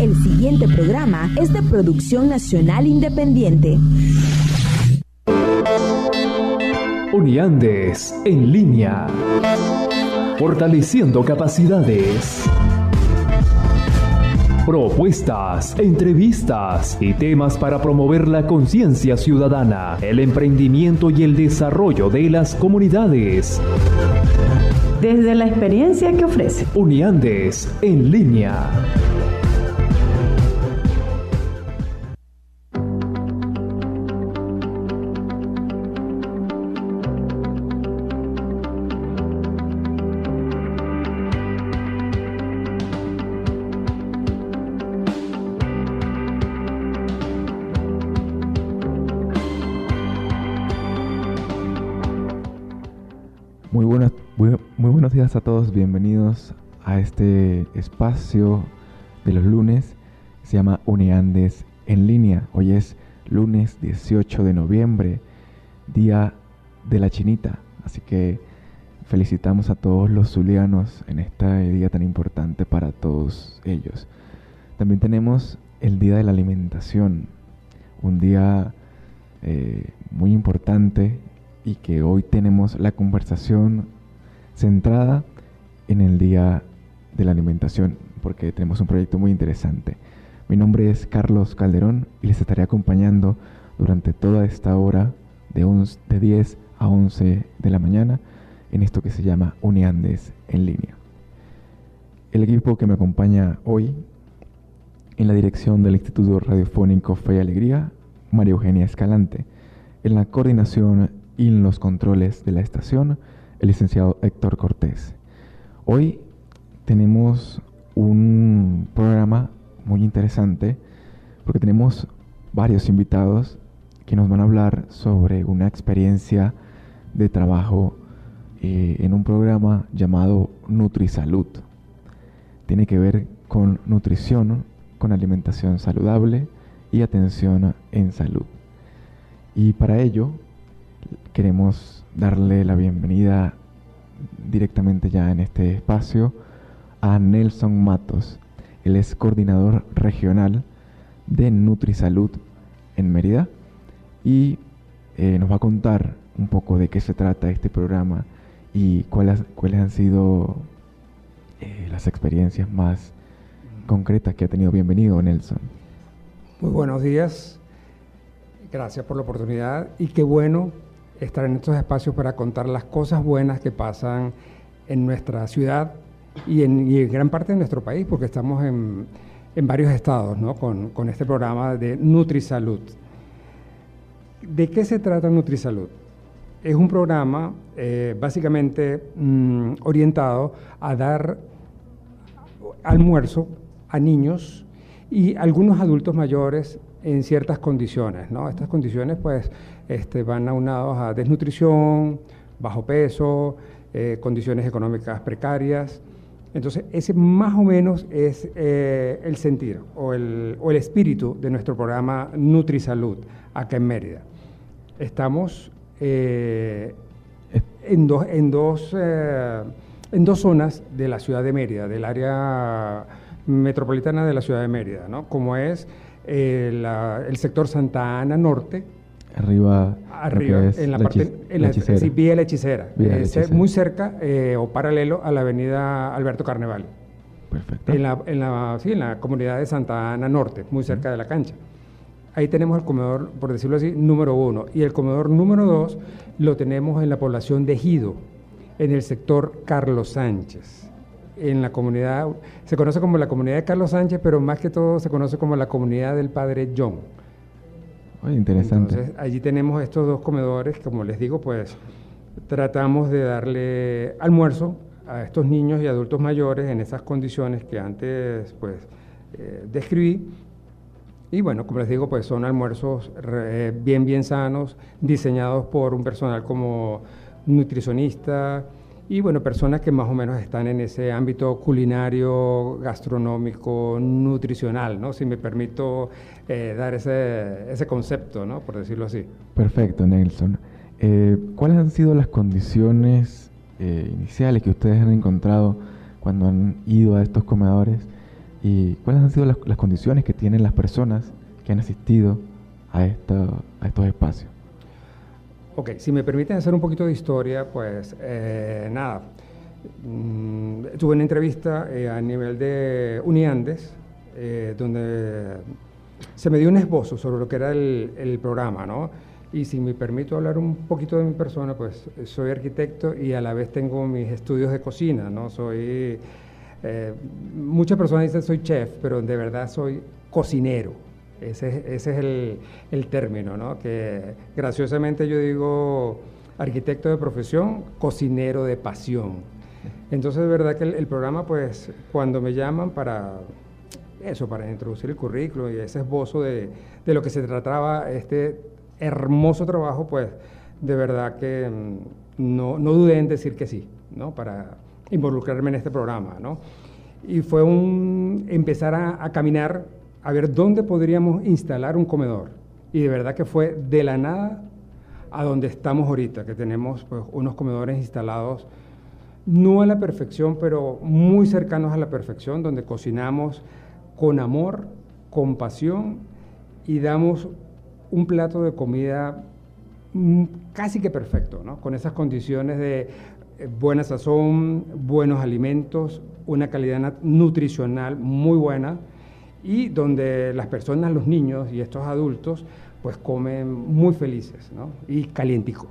El siguiente programa es de producción nacional independiente. Uniandes en línea. Fortaleciendo capacidades. Propuestas, entrevistas y temas para promover la conciencia ciudadana, el emprendimiento y el desarrollo de las comunidades. Desde la experiencia que ofrece. Uniandes en línea. Bienvenidos a este espacio de los lunes. Se llama Uneandes en línea. Hoy es lunes 18 de noviembre, día de la chinita. Así que felicitamos a todos los zulianos en este día tan importante para todos ellos. También tenemos el día de la alimentación, un día eh, muy importante y que hoy tenemos la conversación centrada en el Día de la Alimentación, porque tenemos un proyecto muy interesante. Mi nombre es Carlos Calderón y les estaré acompañando durante toda esta hora de, de 10 a 11 de la mañana en esto que se llama Uniandes en línea. El equipo que me acompaña hoy en la dirección del Instituto Radiofónico Fe y Alegría, María Eugenia Escalante, en la coordinación y en los controles de la estación, el licenciado Héctor Cortés. Hoy tenemos un programa muy interesante porque tenemos varios invitados que nos van a hablar sobre una experiencia de trabajo eh, en un programa llamado NutriSalud. Tiene que ver con nutrición, con alimentación saludable y atención en salud. Y para ello queremos darle la bienvenida directamente ya en este espacio a Nelson Matos. Él es coordinador regional de NutriSalud en Mérida y eh, nos va a contar un poco de qué se trata este programa y cuáles, cuáles han sido eh, las experiencias más concretas que ha tenido. Bienvenido, Nelson. Muy buenos días. Gracias por la oportunidad y qué bueno estar en estos espacios para contar las cosas buenas que pasan en nuestra ciudad y en, gran parte de nuestro país, porque estamos en, varios estados ¿no? con, este programa de NutriSalud. ¿De qué se trata NutriSalud? Es un programa eh, básicamente mm, orientado a dar almuerzo a niños y algunos adultos mayores en ciertas condiciones. ¿no? Estas condiciones pues este, van aunados a desnutrición, bajo peso, eh, condiciones económicas precarias. Entonces, ese más o menos es eh, el sentir o el, o el, espíritu de nuestro programa NutriSalud acá en Mérida. Estamos eh, en, dos, en, dos, en dos zonas de la ciudad de Mérida, del área metropolitana de la ciudad de Mérida, ¿no? como es el sector Santa Ana Norte, Arriba, arriba en la, parte, en la, hechicera. Sí, vía la hechicera, muy cerca eh, o paralelo a la avenida Alberto Carneval. Perfecto. En la, en la, sí, en la comunidad de Santa Ana Norte, muy cerca de la cancha. Ahí tenemos el comedor, por decirlo así, número uno. Y el comedor número dos lo tenemos en la población de Ejido, en el sector Carlos Sánchez. En la comunidad, se conoce como la comunidad de Carlos Sánchez, pero más que todo se conoce como la comunidad del Padre John interesante. Entonces, allí tenemos estos dos comedores, como les digo, pues tratamos de darle almuerzo a estos niños y adultos mayores en esas condiciones que antes pues eh, describí. Y bueno, como les digo, pues son almuerzos bien, bien sanos, diseñados por un personal como nutricionista, y bueno, personas que más o menos están en ese ámbito culinario, gastronómico, nutricional, ¿no? Si me permito eh, dar ese, ese concepto, ¿no? Por decirlo así. Perfecto, Nelson. Eh, ¿Cuáles han sido las condiciones eh, iniciales que ustedes han encontrado cuando han ido a estos comedores ¿Y cuáles han sido las, las condiciones que tienen las personas que han asistido a, esta, a estos espacios? Ok, si me permiten hacer un poquito de historia, pues eh, nada. Mm, tuve una entrevista eh, a nivel de Uniandes, eh, donde se me dio un esbozo sobre lo que era el, el, programa, ¿no? Y si me permito hablar un poquito de mi persona, pues soy arquitecto y a la vez tengo mis estudios de cocina, ¿no? Soy, eh, muchas personas dicen soy chef, pero de verdad soy cocinero. Ese, ese es el, el, término, ¿no? Que graciosamente yo digo arquitecto de profesión, cocinero de pasión. Entonces, de verdad que el, programa, pues, cuando me llaman para eso, para introducir el currículo y ese esbozo de, de lo que se trataba este hermoso trabajo, pues, de verdad que mm, no, no dudé en decir que sí, ¿no? Para involucrarme en este programa, ¿no? Y fue un empezar a caminar a ver dónde podríamos instalar un comedor. Y de verdad que fue de la nada a donde estamos ahorita, que tenemos pues, unos comedores instalados no a la perfección, pero muy cercanos a la perfección, donde cocinamos con amor, con pasión y damos un plato de comida casi que perfecto, ¿no? con esas condiciones de buena sazón, buenos alimentos, una calidad nutricional muy buena y donde las personas, los niños y estos adultos, pues comen muy felices ¿no? y calientico,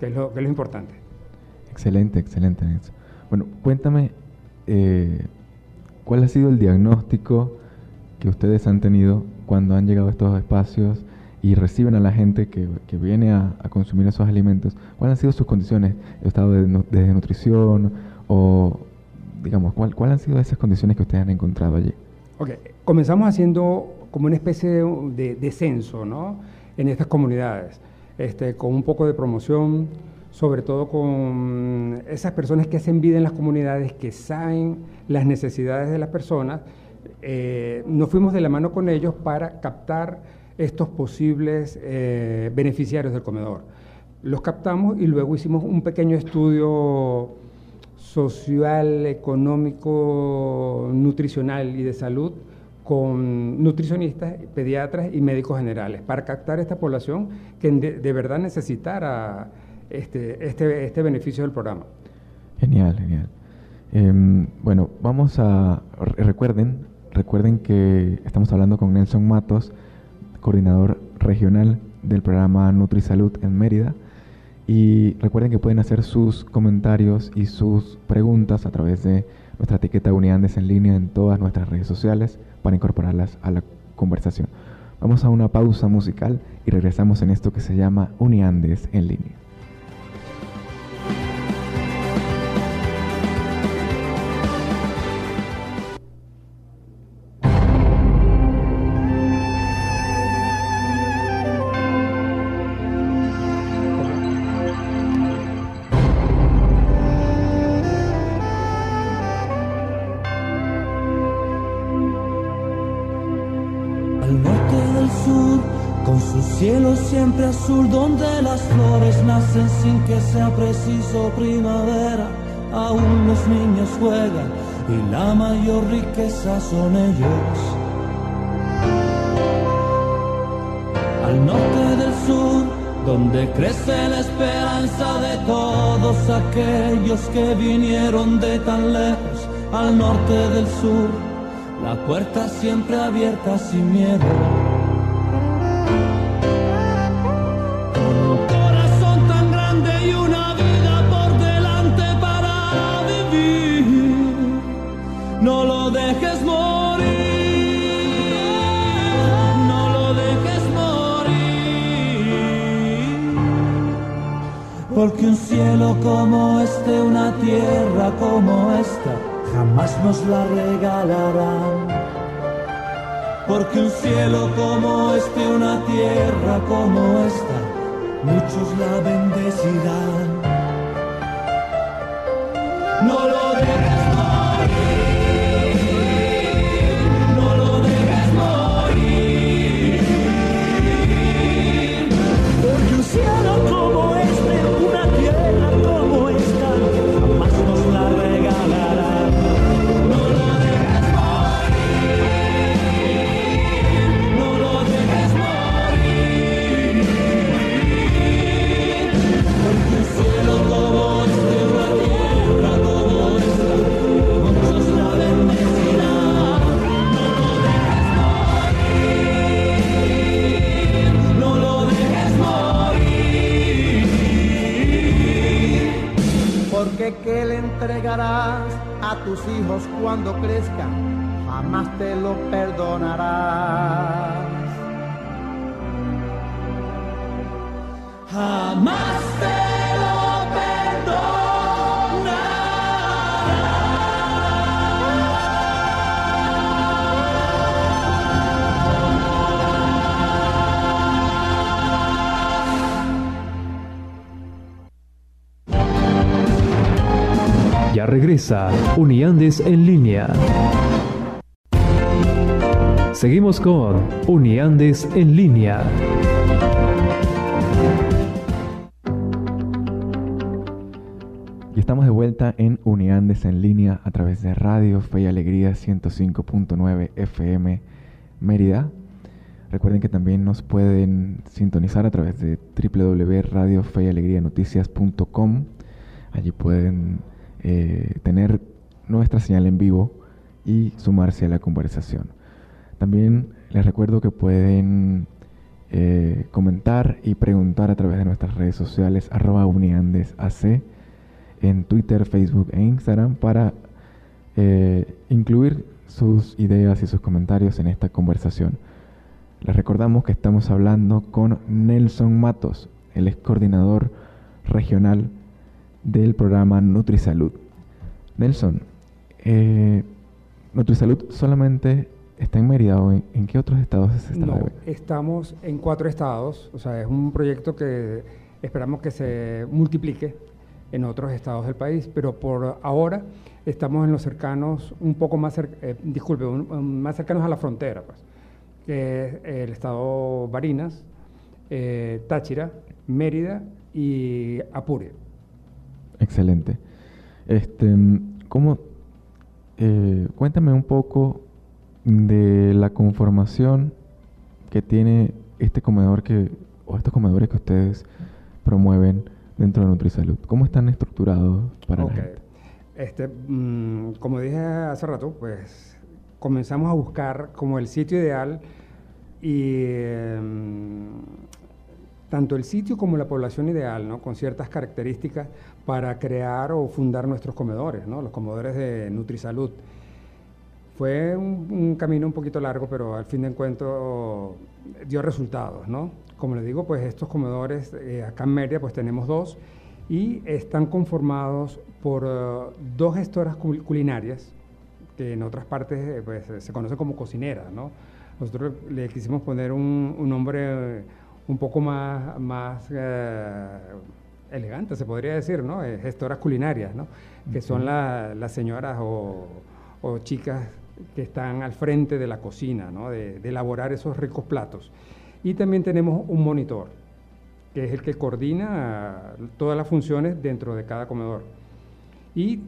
que es, lo, que es lo importante. Excelente, excelente. Bueno, cuéntame, eh, ¿cuál ha sido el diagnóstico que ustedes han tenido cuando han llegado a estos espacios y reciben a la gente que, que viene a, a, consumir esos alimentos? ¿Cuáles han sido sus condiciones? ¿Estado de, de desnutrición o, digamos, ¿cuál, ¿cuáles han sido esas condiciones que ustedes han encontrado allí? Ok, comenzamos haciendo como una especie de, de censo, ¿no? En estas comunidades, este, con un poco de promoción, sobre todo con esas personas que hacen vida en las comunidades, que saben las necesidades de las personas. Eh, nos fuimos de la mano con ellos para captar estos posibles eh, beneficiarios del comedor. Los captamos y luego hicimos un pequeño estudio social, económico, nutricional y de salud con nutricionistas, pediatras y médicos generales para captar esta población que de, de verdad necesitara este, este, este, beneficio del programa. Genial, genial. Eh, bueno, vamos a, recuerden, recuerden que estamos hablando con Nelson Matos, coordinador regional del programa NutriSalud en Mérida. Y recuerden que pueden hacer sus comentarios y sus preguntas a través de nuestra etiqueta Uniandes en línea en todas nuestras redes sociales para incorporarlas a la conversación. Vamos a una pausa musical y regresamos en esto que se llama Uniandes en línea. Azul donde las flores nacen sin que sea preciso primavera. Aún los niños juegan y la mayor riqueza son ellos. Al norte del sur, donde crece la esperanza de todos aquellos que vinieron de tan lejos. Al norte del sur, la puerta siempre abierta sin miedo. Como este, una tierra como esta, jamás nos la regalarán. Porque un cielo como este, una tierra como esta, muchos la bendecirán. Negarás a tus hijos cuando crezcan, jamás te lo perdonarás. Jamás te lo Ya regresa Uniandes en línea. Seguimos con Uniandes en línea. Y estamos de vuelta en Uniandes en línea a través de Radio Fe y Alegría 105.9 FM Mérida. Recuerden que también nos pueden sintonizar a través de www.radiofeyalegrianoticias.com. Allí pueden eh, tener nuestra señal en vivo y sumarse a la conversación. También les recuerdo que pueden eh, comentar y preguntar a través de nuestras redes sociales arroba uniandesac en Twitter, Facebook e Instagram para eh, incluir sus ideas y sus comentarios en esta conversación. Les recordamos que estamos hablando con Nelson Matos, el ex coordinador regional del programa NutriSalud. Nelson, eh, NutriSalud solamente está en Mérida o en, qué otros estados está? No, estamos en cuatro estados, o sea, es un proyecto que esperamos que se multiplique en otros estados del país, pero por ahora estamos en los cercanos, un poco más, eh, disculpe, más cercanos a la frontera, pues, que es el estado Barinas, eh, Táchira, Mérida y Apure. Excelente. Este, ¿cómo, eh, cuéntame un poco de la conformación que tiene este comedor que, o estos comedores que ustedes promueven dentro de NutriSalud. ¿Cómo están estructurados para la gente? Este, mm, como dije hace rato, pues comenzamos a buscar como el sitio ideal y em, tanto el sitio como la población ideal, ¿no? con ciertas características para crear o fundar nuestros comedores, ¿no? los comedores de NutriSalud. Fue un, camino un poquito largo, pero al fin de encuentro dio resultados, ¿no? Como les digo, pues estos comedores eh, acá en Mérida, pues tenemos dos y están conformados por eh, dos gestoras culinarias, que en otras partes eh, pues, se conocen como cocineras, ¿no? Nosotros le quisimos poner un, nombre un poco más, más elegante, se podría decir, ¿no? gestoras culinarias, ¿no? Que son las señoras o, o chicas que están al frente de la cocina, ¿no? de, elaborar esos ricos platos. Y también tenemos un monitor, que es el que coordina todas las funciones dentro de cada comedor. Y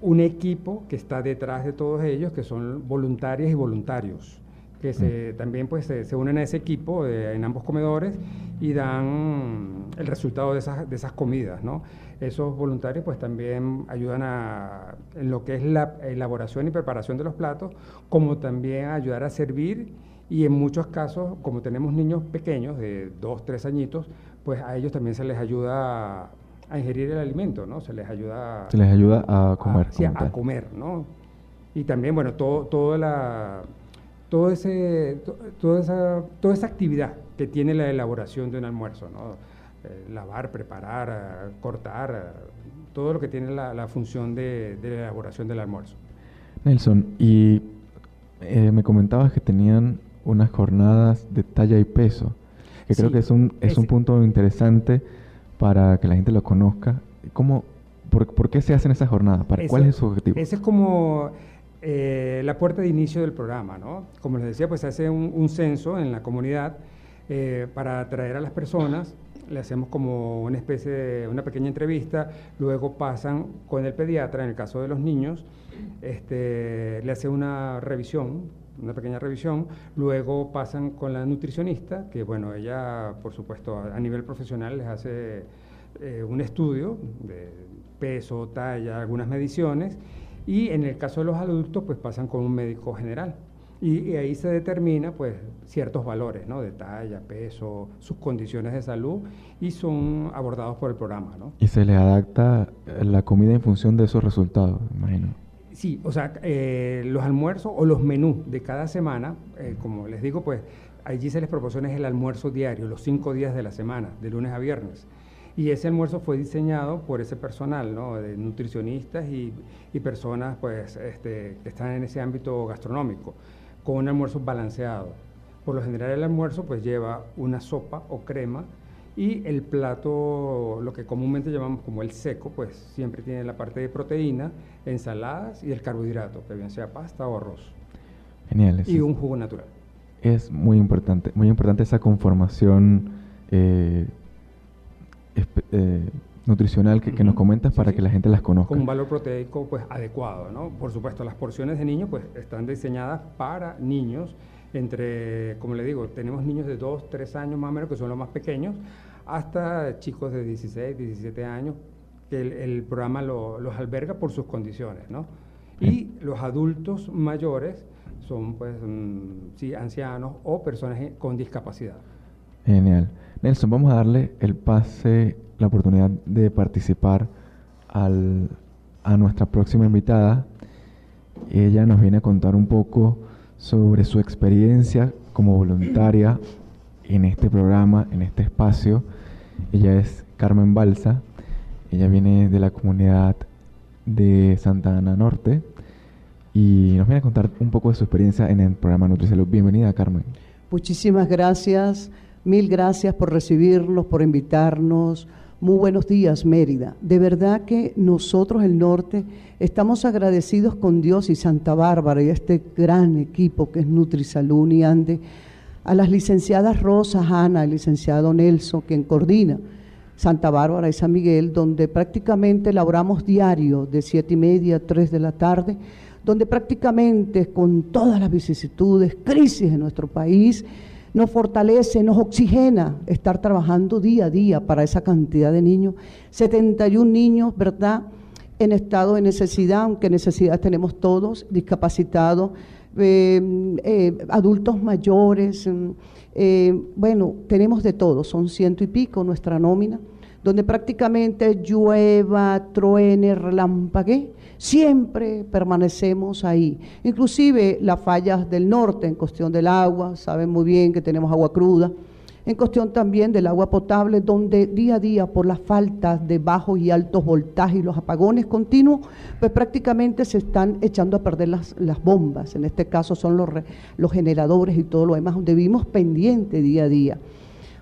un equipo que está detrás de todos ellos, que son voluntarias y voluntarios, que se, mm. también pues, se, unen a ese equipo en ambos comedores y dan el resultado de esas, de esas comidas. ¿no? esos voluntarios pues también ayudan a, en lo que es la elaboración y preparación de los platos, como también a ayudar a servir y en muchos casos, como tenemos niños pequeños de dos, tres añitos, pues a ellos también se les ayuda a, ingerir el alimento, ¿no? Se les ayuda... Se les ayuda a comer. A, a comer, ¿no? Y también, bueno, todo, toda la... Todo ese, toda, esa, toda esa actividad que tiene la elaboración de un almuerzo, ¿no? Eh, lavar, preparar, eh, cortar, eh, todo lo que tiene la, función de, la elaboración del almuerzo. Nelson, y me comentabas que tenían unas jornadas de talla y peso, que creo que es un, es un punto interesante para que la gente lo conozca. ¿Cómo, por, qué se hacen esas jornadas? ¿Para, ¿Cuál es su objetivo? Ese es como la puerta de inicio del programa, ¿no? Como les decía, pues se hace un, censo en la comunidad para atraer a las personas. Le hacemos como una especie de una pequeña entrevista, luego pasan con el pediatra, en el caso de los niños, este, le hace una revisión, una pequeña revisión, luego pasan con la nutricionista, que bueno, ella por supuesto a, nivel profesional les hace eh, un estudio de peso, talla, algunas mediciones, y en el caso de los adultos pues pasan con un médico general Y, ahí se determina pues ciertos valores, ¿no? De talla, peso, sus condiciones de salud y son abordados por el programa, ¿no? Y se le adapta la comida en función de esos resultados, imagino. Sí, o sea, eh, los almuerzos o los menús de cada semana, eh, como les digo, pues allí se les proporciona el almuerzo diario, los cinco días de la semana, de lunes a viernes. Y ese almuerzo fue diseñado por ese personal, ¿no? de nutricionistas y, personas pues, este, que están en ese ámbito gastronómico, con un almuerzo balanceado. Por lo general el almuerzo pues, lleva una sopa o crema y el plato, lo que comúnmente llamamos como el seco, pues siempre tiene la parte de proteína, ensaladas y el carbohidrato, que bien sea pasta o arroz. Genial. Y un jugo natural. Es muy importante, muy importante esa conformación eh, eh, nutricional que, nos comentas para que la gente las conozca. Con un valor proteico pues adecuado, ¿no? Por supuesto, las porciones de niños pues están diseñadas para niños entre, como le digo, tenemos niños de 2, 3 años más o menos, que son los más pequeños, hasta chicos de 16, 17 años, que el, programa los alberga por sus condiciones, ¿no? Y los adultos mayores son, pues, mm, sí, ancianos o personas con discapacidad. Genial. Nelson, vamos a darle el pase, la oportunidad de participar a nuestra próxima invitada. Ella nos viene a contar un poco sobre su experiencia como voluntaria en este programa, en este espacio. Ella es Carmen Balsa. Ella viene de la comunidad de Santa Ana Norte y nos viene a contar un poco de su experiencia en el programa NutriSalud. Bienvenida, Carmen. Muchísimas gracias. Mil gracias por recibirnos, por invitarnos. Muy buenos días, Mérida. De verdad que nosotros, el norte, estamos agradecidos con Dios y Santa Bárbara y este gran equipo que es NutriSalud y Ande, a las licenciadas Rosa, Ana, el licenciado Nelson, quien coordina Santa Bárbara y San Miguel, donde prácticamente laboramos diario de siete y media a tres de la tarde, donde prácticamente con todas las vicisitudes, crisis en nuestro país, nos fortalece, nos oxigena estar trabajando día a día para esa cantidad de niños. 71 niños, ¿verdad? En estado de necesidad, aunque necesidad tenemos todos, discapacitados, eh, eh, adultos mayores, mm, eh, bueno, tenemos de todo, son ciento y pico nuestra nómina, donde prácticamente llueva, truene, relampague, siempre permanecemos ahí. Inclusive las fallas del norte en cuestión del agua, saben muy bien que tenemos agua cruda, en cuestión también del agua potable, donde día a día por las faltas de bajos y altos voltajes y los apagones continuos, pues prácticamente se están echando a perder las, las bombas, en este caso son los, los generadores y todo lo demás, donde vivimos pendiente día a día.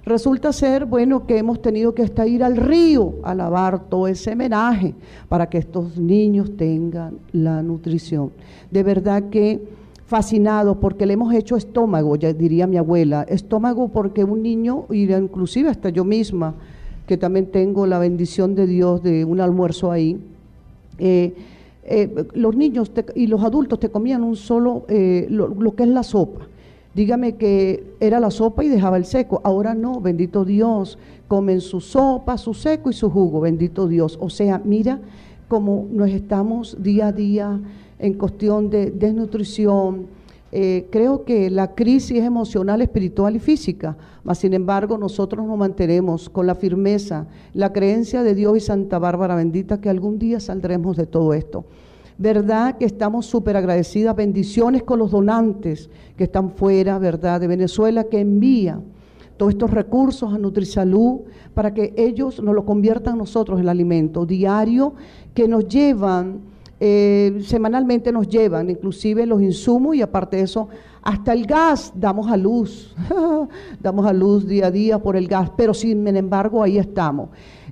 Resulta ser, bueno, que hemos tenido que hasta ir al río a lavar todo ese menaje para que estos niños tengan la nutrición. De verdad que fascinado porque le hemos hecho estómago, ya diría mi abuela, estómago porque un niño, y inclusive hasta yo misma, que también tengo la bendición de Dios de un almuerzo ahí, eh, eh, los niños y los adultos te comían un solo, eh, lo que es la sopa Dígame que era la sopa y dejaba el seco. Ahora no, bendito Dios. Comen su sopa, su seco y su jugo, bendito Dios. O sea, mira cómo nos estamos día a día en cuestión de desnutrición. Eh, creo que la crisis emocional, espiritual y física, mas sin embargo nosotros nos mantenemos con la firmeza, la creencia de Dios y Santa Bárbara bendita que algún día saldremos de todo esto. ¿Verdad? Que estamos súper agradecidas. Bendiciones con los donantes que están fuera, ¿verdad? De Venezuela, que envían todos estos recursos a NutriSalud para que ellos nos lo conviertan nosotros en alimento diario, que nos llevan, eh, semanalmente nos llevan, inclusive los insumos y aparte de eso, hasta el gas damos a luz, damos a luz día a día por el gas, pero sin embargo ahí estamos.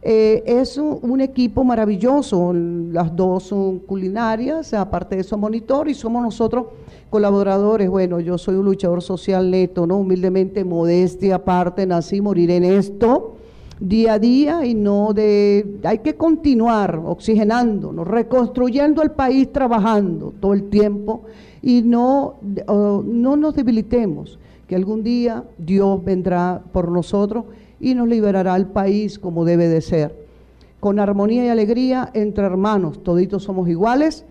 Eh, es un, equipo maravilloso, las dos son culinarias, aparte de eso monitor y somos nosotros colaboradores. Bueno, yo soy un luchador social neto, ¿no? Humildemente, modestia aparte, nací, moriré en esto día a día y no de... Hay que continuar oxigenándonos, reconstruyendo el país, trabajando todo el tiempo y no, no nos debilitemos, que algún día Dios vendrá por nosotros y nos liberará al país como debe de ser. Con armonía y alegría entre hermanos, toditos somos iguales,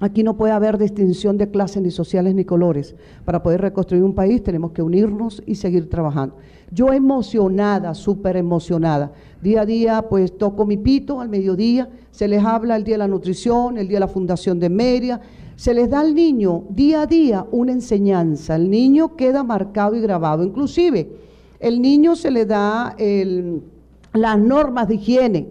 Aquí no puede haber distinción de clases, ni sociales, ni colores. Para poder reconstruir un país tenemos que unirnos y seguir trabajando. Yo emocionada, súper emocionada. Día a día, pues toco mi pito al mediodía, se les habla el día de la nutrición, el día de la fundación de Meria, se les da al niño día a día una enseñanza. El niño queda marcado y grabado. Inclusive, el niño se le da las normas de higiene.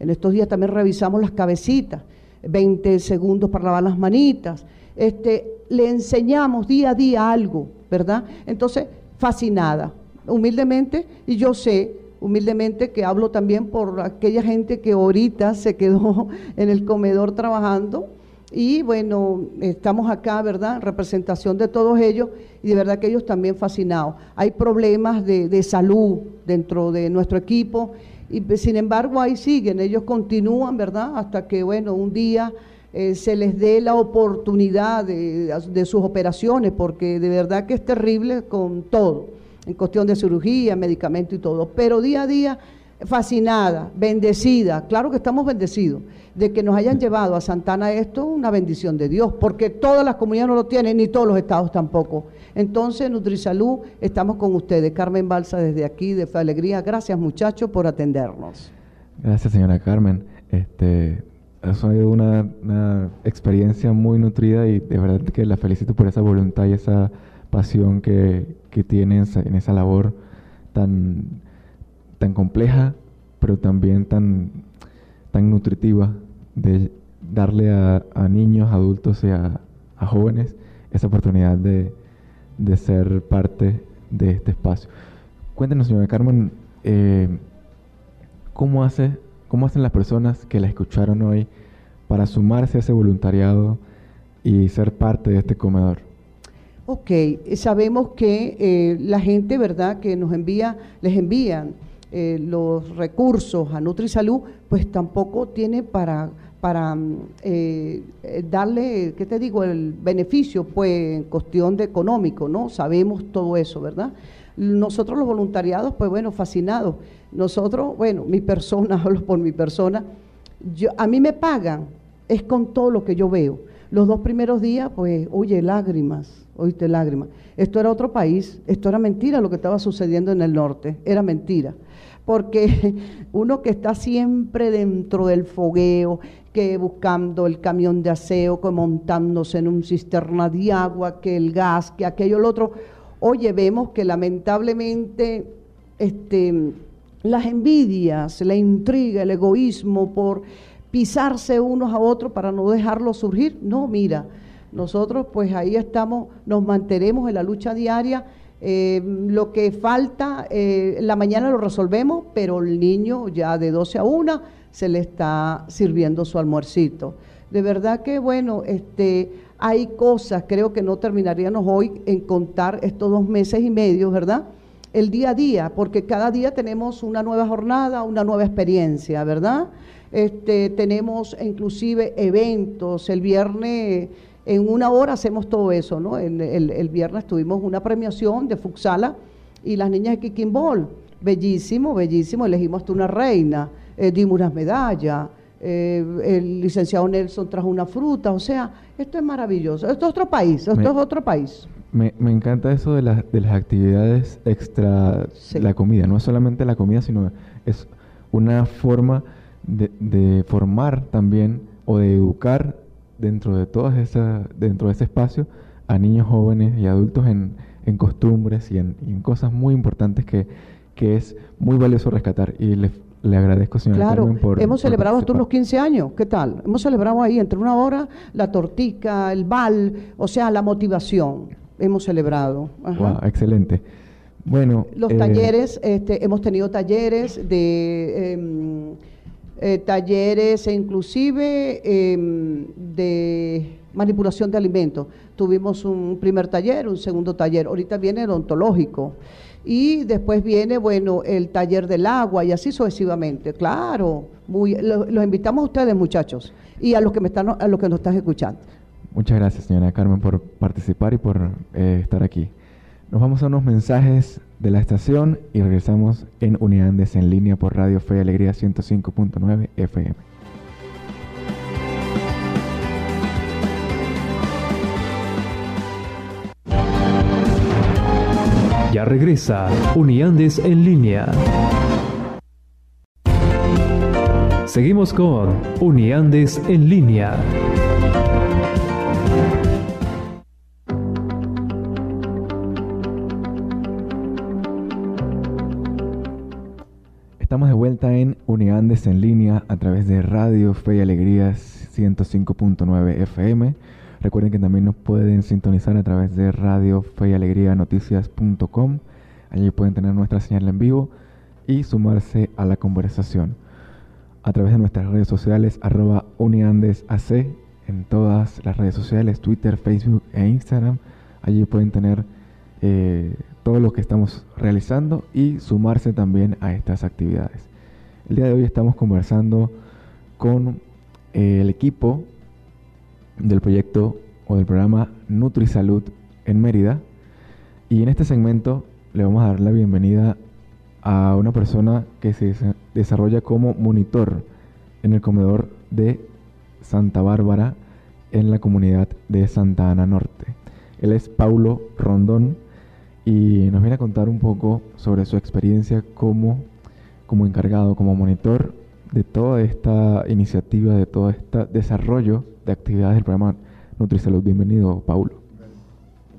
En estos días también revisamos las cabecitas 20 segundos para lavar las manitas. Este, le enseñamos día a día algo, ¿verdad? Entonces, fascinada, humildemente, y yo sé humildemente que hablo también por aquella gente que ahorita se quedó en el comedor trabajando. Y bueno, estamos acá, ¿verdad? En representación de todos ellos y de verdad que ellos también fascinados. Hay problemas de, de salud dentro de nuestro equipo y pues, sin embargo ahí siguen, ellos continúan, ¿verdad? Hasta que, bueno, un día eh, se les dé la oportunidad de, sus operaciones, porque de verdad que es terrible con todo, en cuestión de cirugía, medicamento y todo. Pero día a día, fascinada, bendecida, claro que estamos bendecidos, de que nos hayan llevado a Santana esto, una bendición de Dios, porque todas las comunidades no lo tienen, ni todos los estados tampoco. Entonces, Nutrisalud, estamos con ustedes. Carmen Balsa desde aquí, de Fe Alegría. Gracias, muchachos, por atendernos. Gracias, señora Carmen. Este, ha sido una, experiencia muy nutrida y de verdad que la felicito por esa voluntad y esa pasión que, que tiene en esa labor tan, tan compleja, pero también tan, tan nutritiva de darle a, niños, adultos y a jóvenes esa oportunidad de, de ser parte de este espacio. Cuéntenos, señora Carmen, eh, ¿cómo, hace, ¿cómo hacen las personas que la escucharon hoy para sumarse a ese voluntariado y ser parte de este comedor? Ok, sabemos que eh, la gente, ¿verdad?, que nos envía, les envían eh, los recursos a NutriSalud, pues tampoco tiene para para mm, eh, darle, ¿qué te digo?, el beneficio, pues, en cuestión de económico, ¿no? Sabemos todo eso, ¿verdad? Nosotros los voluntariados, pues bueno, fascinados. Nosotros, bueno, mi persona, hablo por mi persona, yo, a mí me pagan, es con todo lo que yo veo. Los dos primeros días, pues, oye, lágrimas, oíste lágrimas. Esto era otro país, esto era mentira lo que estaba sucediendo en el norte, era mentira porque uno que está siempre dentro del fogueo, que buscando el camión de aseo, que montándose en un cisterna de agua, que el gas, que aquello, el otro, oye, vemos que lamentablemente este, las envidias, la intriga, el egoísmo por pisarse unos a otros para no dejarlo surgir, no, mira, nosotros pues ahí estamos, nos mantenemos en la lucha diaria eh, lo que falta, eh, la mañana lo resolvemos, pero el niño ya de 12 a 1 se le está sirviendo su almuercito. De verdad que, bueno, este, hay cosas, creo que no terminaríamos hoy en contar estos dos meses y medio, ¿verdad? El día a día, porque cada día tenemos una nueva jornada, una nueva experiencia, ¿verdad? Este, tenemos inclusive eventos. El viernes en una hora hacemos todo eso, ¿no? El, el, viernes tuvimos una premiación de Fuxala y las niñas de Kikimbol. Bellísimo, bellísimo. Elegimos hasta una reina, eh, dimos unas medallas. Eh, el licenciado Nelson trajo una fruta. O sea, esto es maravilloso. Esto es otro país, esto es otro país. Me, me, encanta eso de, las de las actividades extra la comida. No es solamente la comida, sino es una forma de, de formar también o de educar dentro de todas esas, dentro de ese espacio a niños jóvenes y adultos en, en costumbres y en, en, cosas muy importantes que, que es muy valioso rescatar. Y le, le agradezco, señora claro, Carmen, por. Hemos celebrado hasta unos 15 años. ¿Qué tal? Hemos celebrado ahí entre una hora la tortica, el bal, o sea, la motivación. Hemos celebrado. Wow, excelente. Bueno. Los eh, talleres, este, hemos tenido talleres de. Eh, eh, talleres e inclusive em, de manipulación de alimentos. Tuvimos un primer taller, un segundo taller, ahorita viene el ontológico. Y después viene, bueno, el taller del agua y así sucesivamente. Claro, muy, los invitamos a ustedes, muchachos, y a los que me están, a los que nos están escuchando. Muchas gracias, señora Carmen, por participar y por eh, estar aquí. Nos vamos a unos mensajes de la estación y regresamos en Uniandes en línea por Radio Fe y Alegría 105.9 FM. Ya regresa Uniandes en línea. Seguimos con Uniandes en línea. Estamos de vuelta en Uniandes en línea a través de Radio Fe y Alegrías 105.9 FM. Recuerden que también nos pueden sintonizar a través de Radio Fe y Alegría Noticias.com. Allí pueden tener nuestra señal en vivo y sumarse a la conversación a través de nuestras redes sociales arroba uniandesac en todas las redes sociales, Twitter, Facebook e Instagram. Allí pueden tener eh, todo lo que estamos realizando y sumarse también a estas actividades. El día de hoy estamos conversando con eh, el equipo del proyecto o del programa NutriSalud en Mérida y en este segmento le vamos a dar la bienvenida a una persona que se desarrolla como monitor en el comedor de Santa Bárbara en la comunidad de Santa Ana Norte. Él es Paulo Rondón y nos viene a contar un poco sobre su experiencia como, como encargado, como monitor de toda esta iniciativa, de todo este desarrollo de actividades del programa NutriSalud. Bienvenido, Paulo.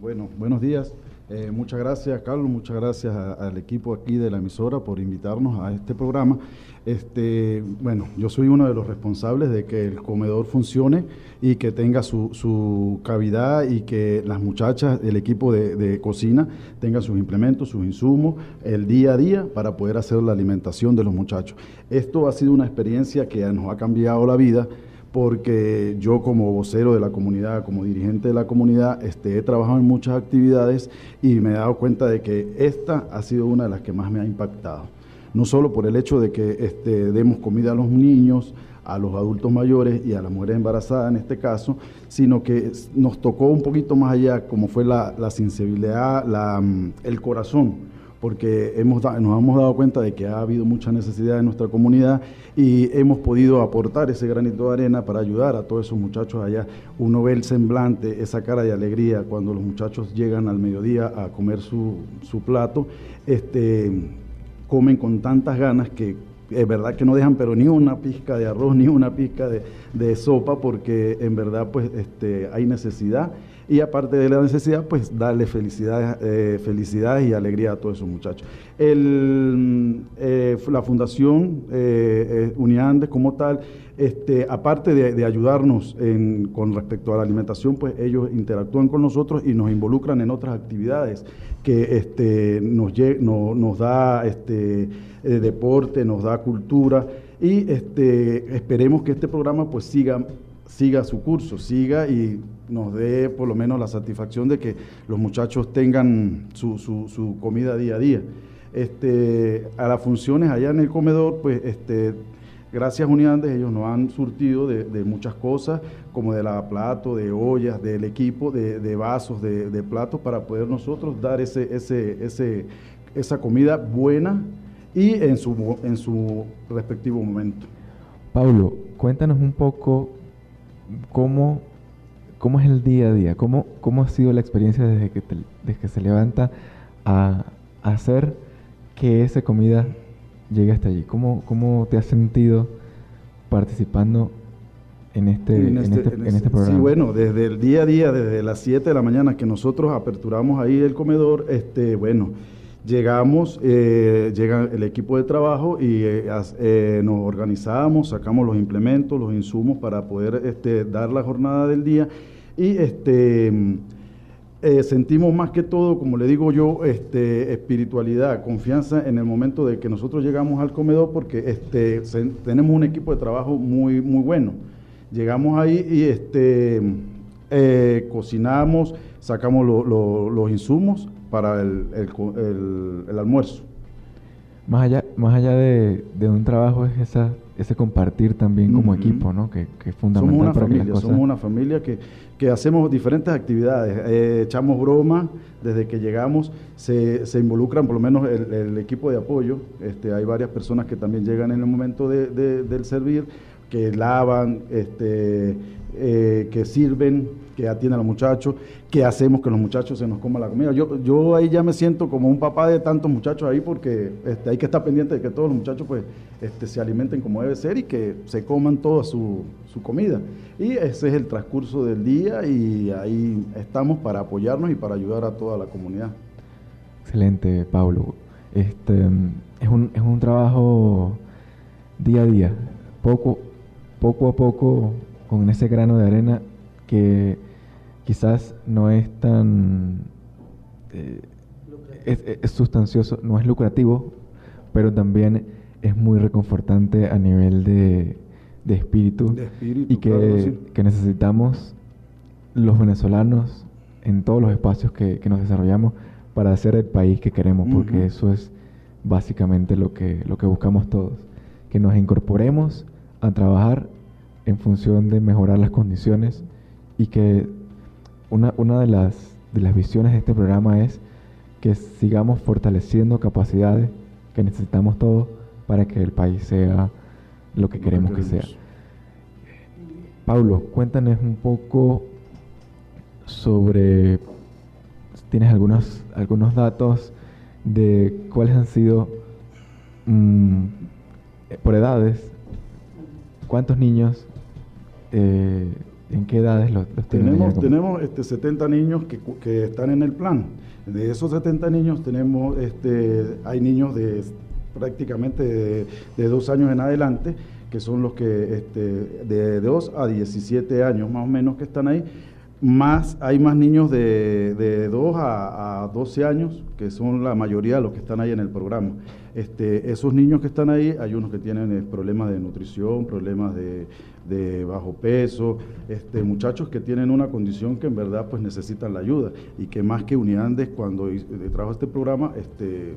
Bueno, buenos días. Eh, muchas gracias, Carlos, muchas gracias al equipo aquí de la emisora por invitarnos a este programa. Este, bueno, yo soy uno de los responsables de que el comedor funcione y que tenga su, cavidad y que las muchachas, el equipo de, de, cocina, tengan sus implementos, sus insumos, el día a día para poder hacer la alimentación de los muchachos. Esto ha sido una experiencia que nos ha cambiado la vida porque yo como vocero de la comunidad, como dirigente de la comunidad, este, he trabajado en muchas actividades y me he dado cuenta de que esta ha sido una de las que más me ha impactado. No solo por el hecho de que este, demos comida a los niños, a los adultos mayores y a las mujeres embarazadas en este caso, sino que nos tocó un poquito más allá, como fue la, sensibilidad, mm, el corazón porque hemos, nos hemos dado cuenta de que ha habido mucha necesidad en nuestra comunidad y hemos podido aportar ese granito de arena para ayudar a todos esos muchachos allá. Uno ve el semblante, esa cara de alegría cuando los muchachos llegan al mediodía a comer su, plato, este, comen con tantas ganas que es verdad que no dejan pero ni una pizca de arroz ni una pizca de, de sopa porque en verdad pues este, hay necesidad y aparte de la necesidad, pues darle felicidades, eh, y alegría a todos esos muchachos. El, eh, la Fundación eh, Uniandes como tal, este, aparte de, ayudarnos con respecto a la alimentación, pues ellos interactúan con nosotros y nos involucran en otras actividades que este, nos, da este, deporte, nos da cultura y este, esperemos que este programa pues siga su curso, siga y nos dé por lo menos la satisfacción de que los muchachos tengan su, comida día a día. A las funciones allá en el comedor, pues gracias Uniandes, ellos nos han surtido de, muchas cosas, como de lavaplato, de ollas, del equipo, de, vasos, de, de, platos, para poder nosotros dar ese, ese, ese, esa comida buena y en su, en su respectivo momento. Pablo, cuéntanos un poco cómo, cómo es el día a día, cómo, cómo ha sido la experiencia desde que, desde que se levanta a, hacer que esa comida llegue hasta allí. ¿Cómo, cómo te has sentido participando en este, en este, este, este, este, programa? Sí, bueno, desde el día a día, desde las 7 de la mañana que nosotros aperturamos ahí el comedor, este, bueno, Llegamos, eh, llega el equipo de trabajo y eh, eh, nos organizamos, sacamos los implementos, los insumos para poder este, dar la jornada del día y este, sentimos más que todo, como le digo yo, este, espiritualidad, confianza en el momento de que nosotros llegamos al comedor porque este, tenemos un equipo de trabajo muy, muy bueno. Llegamos ahí y este, cocinamos, sacamos los insumos, para el, almuerzo. Más allá, más allá de, un trabajo es esa, ese compartir también como equipo, ¿no? Que, es fundamental somos una familia, Somos una familia que, hacemos diferentes actividades, eh, echamos broma desde que llegamos, se, se involucran por lo menos el, equipo de apoyo, este, hay varias personas que también llegan en el momento de, del servir, que lavan, este, eh, que sirven, que atiende a los muchachos, qué hacemos que los muchachos se nos coman la comida. Yo, yo ahí ya me siento como un papá de tantos muchachos ahí porque este, hay que estar pendiente de que todos los muchachos pues, este, se alimenten como debe ser y que se coman toda su, su comida. Y ese es el transcurso del día y ahí estamos para apoyarnos y para ayudar a toda la comunidad. Excelente, Pablo. Este, es, un, es un trabajo día a día, poco, poco a poco, con ese grano de arena que quizás no es tan eh, es, sustancioso, no es lucrativo, pero también es muy reconfortante a nivel de, espíritu, y que, que, necesitamos los venezolanos en todos los espacios que, nos desarrollamos para hacer el país que queremos, porque eso es básicamente lo que, lo que buscamos todos, que nos incorporemos a trabajar en función de mejorar las condiciones y que una, una de, las, de las visiones de este programa es que sigamos fortaleciendo capacidades que necesitamos todos para que el país sea lo que queremos que, sea. Pablo, cuéntanos un poco sobre, tienes algunos, algunos datos de cuáles han sido, mm, por edades, cuántos niños eh, ¿En qué edades los, tenemos? Tenemos este, 70 niños que, están en el plan. De esos 70 niños tenemos, este, hay niños de prácticamente de, dos años en adelante, que son los que este, de 2 a 17 años más o menos que están ahí. Más, hay más niños de, de 2 a, a 12 años, que son la mayoría de los que están ahí en el programa. Este, esos niños que están ahí, hay unos que tienen eh, problemas de nutrición, problemas de, bajo peso, este, muchachos que tienen una condición que en verdad pues necesitan la ayuda. Y que más que Uniandes cuando trajo este programa este,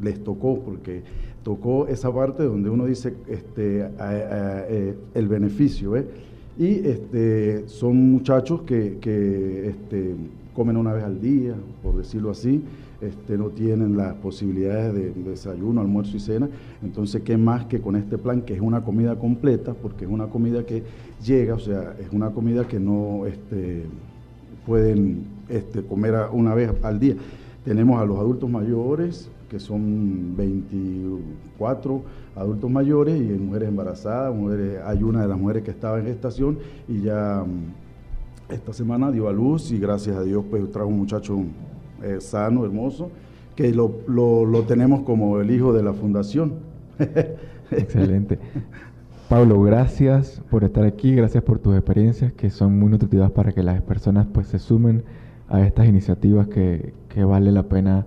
les tocó porque tocó esa parte donde uno dice eh, el beneficio y este, son muchachos que, comen una vez al día, por decirlo así, este, no tienen las posibilidades de, desayuno, almuerzo y cena. Entonces, ¿qué más que con este plan, que es una comida completa, porque es una comida que llega, o sea, es una comida que no este, pueden este, comer una vez al día. Tenemos a los adultos mayores, que son 24 adultos mayores, y mujeres embarazadas, mujeres, hay una de las mujeres que estaba en gestación y ya mm, esta semana dio a luz y gracias a Dios pues trajo un muchacho eh, sano, hermoso, que lo, lo, tenemos como el hijo de la fundación. Excelente. Pablo, gracias por estar aquí, gracias por tus experiencias que son muy nutritivas para que las personas pues se sumen a estas iniciativas que, que vale la pena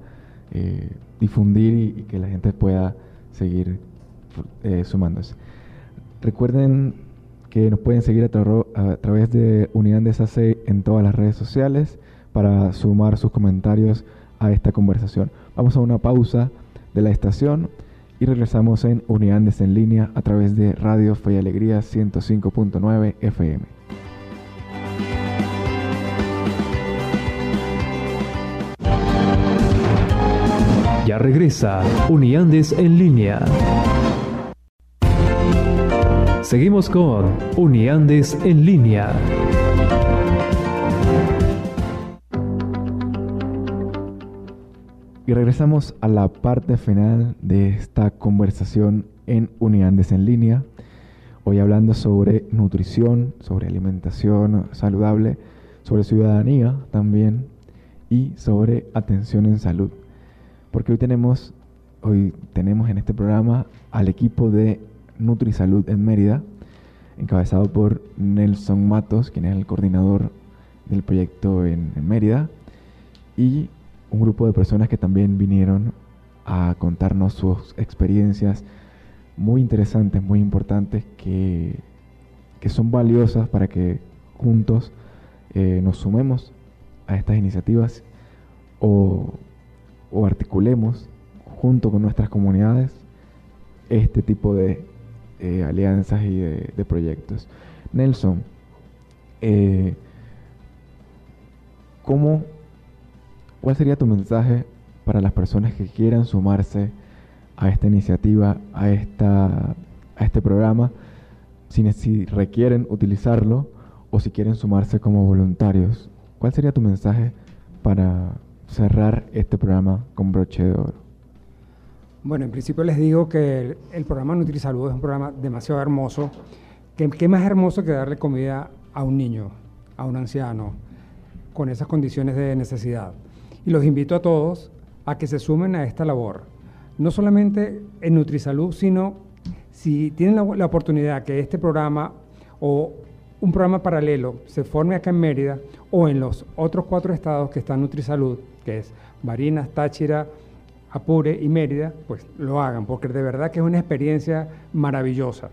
eh, difundir y, que la gente pueda seguir eh, sumándose. Recuerden que nos pueden seguir a, a través de Unidad de SAC en todas las redes sociales para sumar sus comentarios a esta conversación. Vamos a una pausa de la estación y regresamos en Unidades en línea a través de Radio Fe y Alegría 105.9 FM. Ya regresa Uniandes en línea. Seguimos con Uniandes en línea. Y regresamos a la parte final de esta conversación en Unidades en línea. Hoy hablando sobre nutrición, sobre alimentación saludable, sobre ciudadanía también y sobre atención en salud. Porque hoy tenemos, hoy tenemos en este programa al equipo de NutriSalud en Mérida, encabezado por Nelson Matos, quien es el coordinador del proyecto en, en Mérida, y un grupo de personas que también vinieron a contarnos sus experiencias muy interesantes, muy importantes, que, son valiosas para que juntos eh, nos sumemos a estas iniciativas o, articulemos junto con nuestras comunidades este tipo de eh, alianzas y de, proyectos. Nelson, eh, ¿cómo ¿Cuál sería tu mensaje para las personas que quieran sumarse a esta iniciativa, a, esta, a este programa, si, requieren utilizarlo o si quieren sumarse como voluntarios, ¿cuál sería tu mensaje para cerrar este programa con broche de oro? Bueno, en principio les digo que el, programa NutriSalud es un programa demasiado hermoso. ¿Qué, ¿Qué más hermoso que darle comida a un niño, a un anciano, con esas condiciones de necesidad? Y los invito a todos a que se sumen a esta labor. No solamente en NutriSalud, sino si tienen la, oportunidad que este programa o un programa paralelo se forme acá en Mérida o en los otros cuatro estados que están NutriSalud, que es Barinas, Táchira, Apure y Mérida, pues lo hagan, porque de verdad que es una experiencia maravillosa.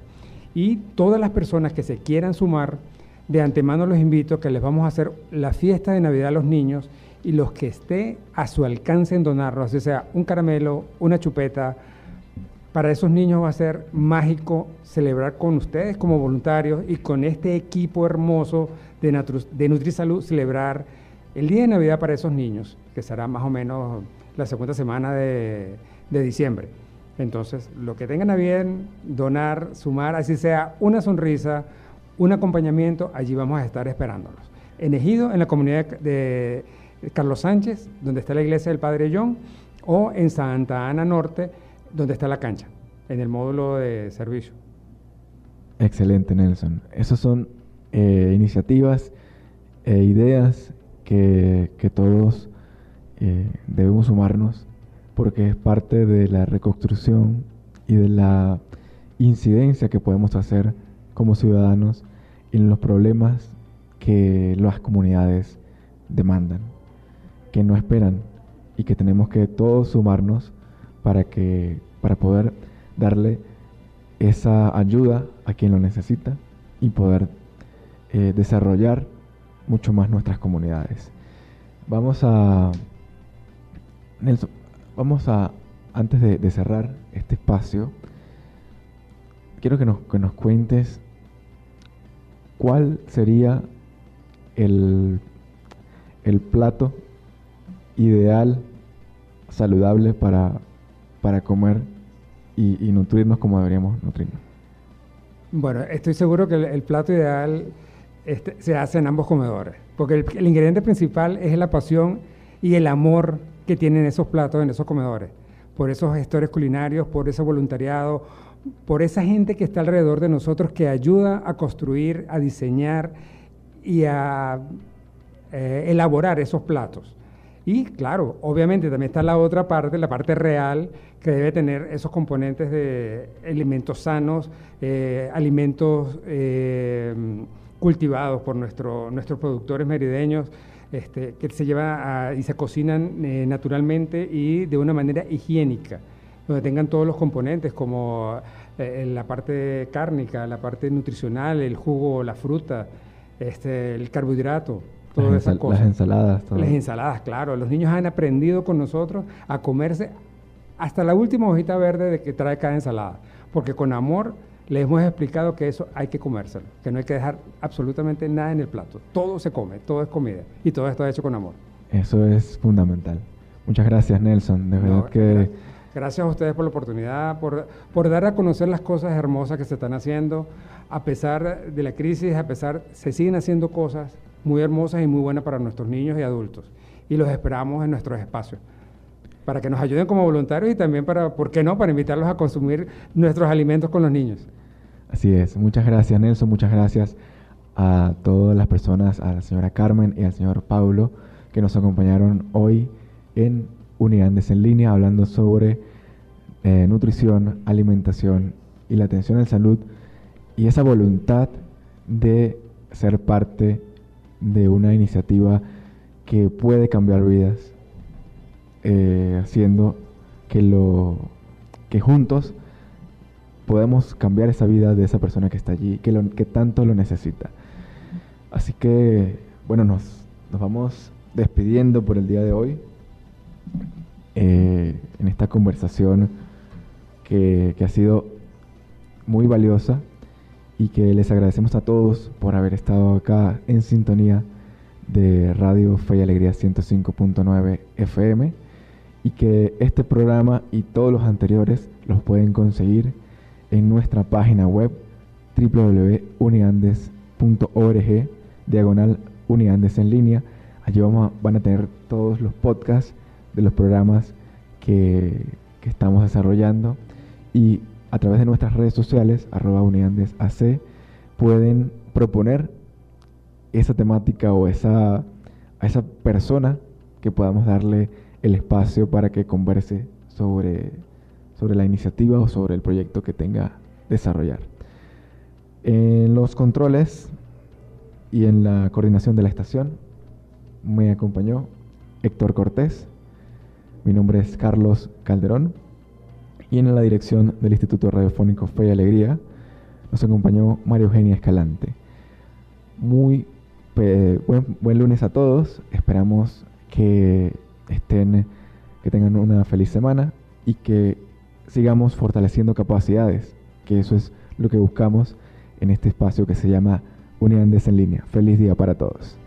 Y todas las personas que se quieran sumar, de antemano los invito que les vamos a hacer la fiesta de Navidad a los niños y los que esté a su alcance en donarlos, o sea, un caramelo, una chupeta, para esos niños va a ser mágico celebrar con ustedes como voluntarios y con este equipo hermoso de, NutriSalud, celebrar el día de Navidad para esos niños, que será más o menos la segunda semana de, de diciembre. Entonces, lo que tengan a bien, donar, sumar, así sea una sonrisa, un acompañamiento, allí vamos a estar esperándolos. En Ejido, en la comunidad de Carlos Sánchez, donde está la iglesia del Padre John, o en Santa Ana Norte, donde está la cancha, en el módulo de servicio. Excelente, Nelson. Esas son eh, iniciativas e ideas que, que todos eh, debemos sumarnos porque es parte de la reconstrucción y de la incidencia que podemos hacer como ciudadanos en los problemas que las comunidades demandan, que no esperan y que tenemos que todos sumarnos para que para poder darle esa ayuda a quien lo necesita y poder eh, desarrollar mucho más nuestras comunidades. Vamos a Nelson, vamos a, antes de, cerrar este espacio, quiero que nos, que nos cuentes cuál sería el, el plato ideal, saludable para, para comer y, nutrirnos como deberíamos nutrirnos. Bueno, estoy seguro que el, plato ideal este, se hace en ambos comedores, porque el, ingrediente principal es la pasión y el amor que tienen esos platos en esos comedores, por esos gestores culinarios, por ese voluntariado, por esa gente que está alrededor de nosotros que ayuda a construir, a diseñar y a eh, elaborar esos platos. Y claro, obviamente también está la otra parte, la parte real, que debe tener esos componentes de alimentos sanos, eh, alimentos eh, cultivados por nuestro, nuestros productores merideños, este, que se lleva y se cocinan eh, naturalmente y de una manera higiénica, donde tengan todos los componentes como eh, la parte cárnica, la parte nutricional, el jugo, la fruta, este, el carbohidrato, todas esas cosas. Las ensaladas. Las ensaladas, claro. Los niños han aprendido con nosotros a comerse hasta la última hojita verde de que trae cada ensalada, porque con amor les hemos explicado que eso hay que comérselo, que no hay que dejar absolutamente nada en el plato. Todo se come, todo es comida y todo está hecho con amor. Eso es fundamental. Muchas gracias, Nelson. De verdad que... Gracias a ustedes por la oportunidad, por, por dar a conocer las cosas hermosas que se están haciendo. A pesar de la crisis, a pesar, se siguen haciendo cosas muy hermosas y muy buenas para nuestros niños y adultos. Y los esperamos en nuestros espacios para que nos ayuden como voluntarios y también para, ¿por qué no?, para invitarlos a consumir nuestros alimentos con los niños. Así es. Muchas gracias, Nelson. Muchas gracias a todas las personas, a la señora Carmen y al señor Pablo, que nos acompañaron hoy en Unidades en línea, hablando sobre eh, nutrición, alimentación y la atención en salud y esa voluntad de ser parte de una iniciativa que puede cambiar vidas eh, haciendo que, lo, que juntos podemos cambiar esa vida de esa persona que está allí, que, lo, que tanto lo necesita. Así que, bueno, nos, nos vamos despidiendo por el día de hoy eh, en esta conversación que, que ha sido muy valiosa y que les agradecemos a todos por haber estado acá en sintonía de Radio Fe y Alegría 105.9 FM y que este programa y todos los anteriores los pueden conseguir en nuestra página web www.uniandes.org diagonal Uniandes en línea. Allí van a tener todos los podcasts de los programas que, que estamos desarrollando y a través de nuestras redes sociales, arroba uniandesac, pueden proponer esa temática o esa, a esa persona que podamos darle el espacio para que converse sobre, sobre la iniciativa o sobre el proyecto que tenga desarrollar. En los controles y en la coordinación de la estación me acompañó Héctor Cortés, mi nombre es Carlos Calderón y en la dirección del Instituto Radiofónico Fe y Alegría nos acompañó María Eugenia Escalante. Muy buen, buen lunes a todos, esperamos que estén, que tengan una feliz semana y que sigamos fortaleciendo capacidades, que eso es lo que buscamos en este espacio que se llama Unidades en línea. Feliz día para todos.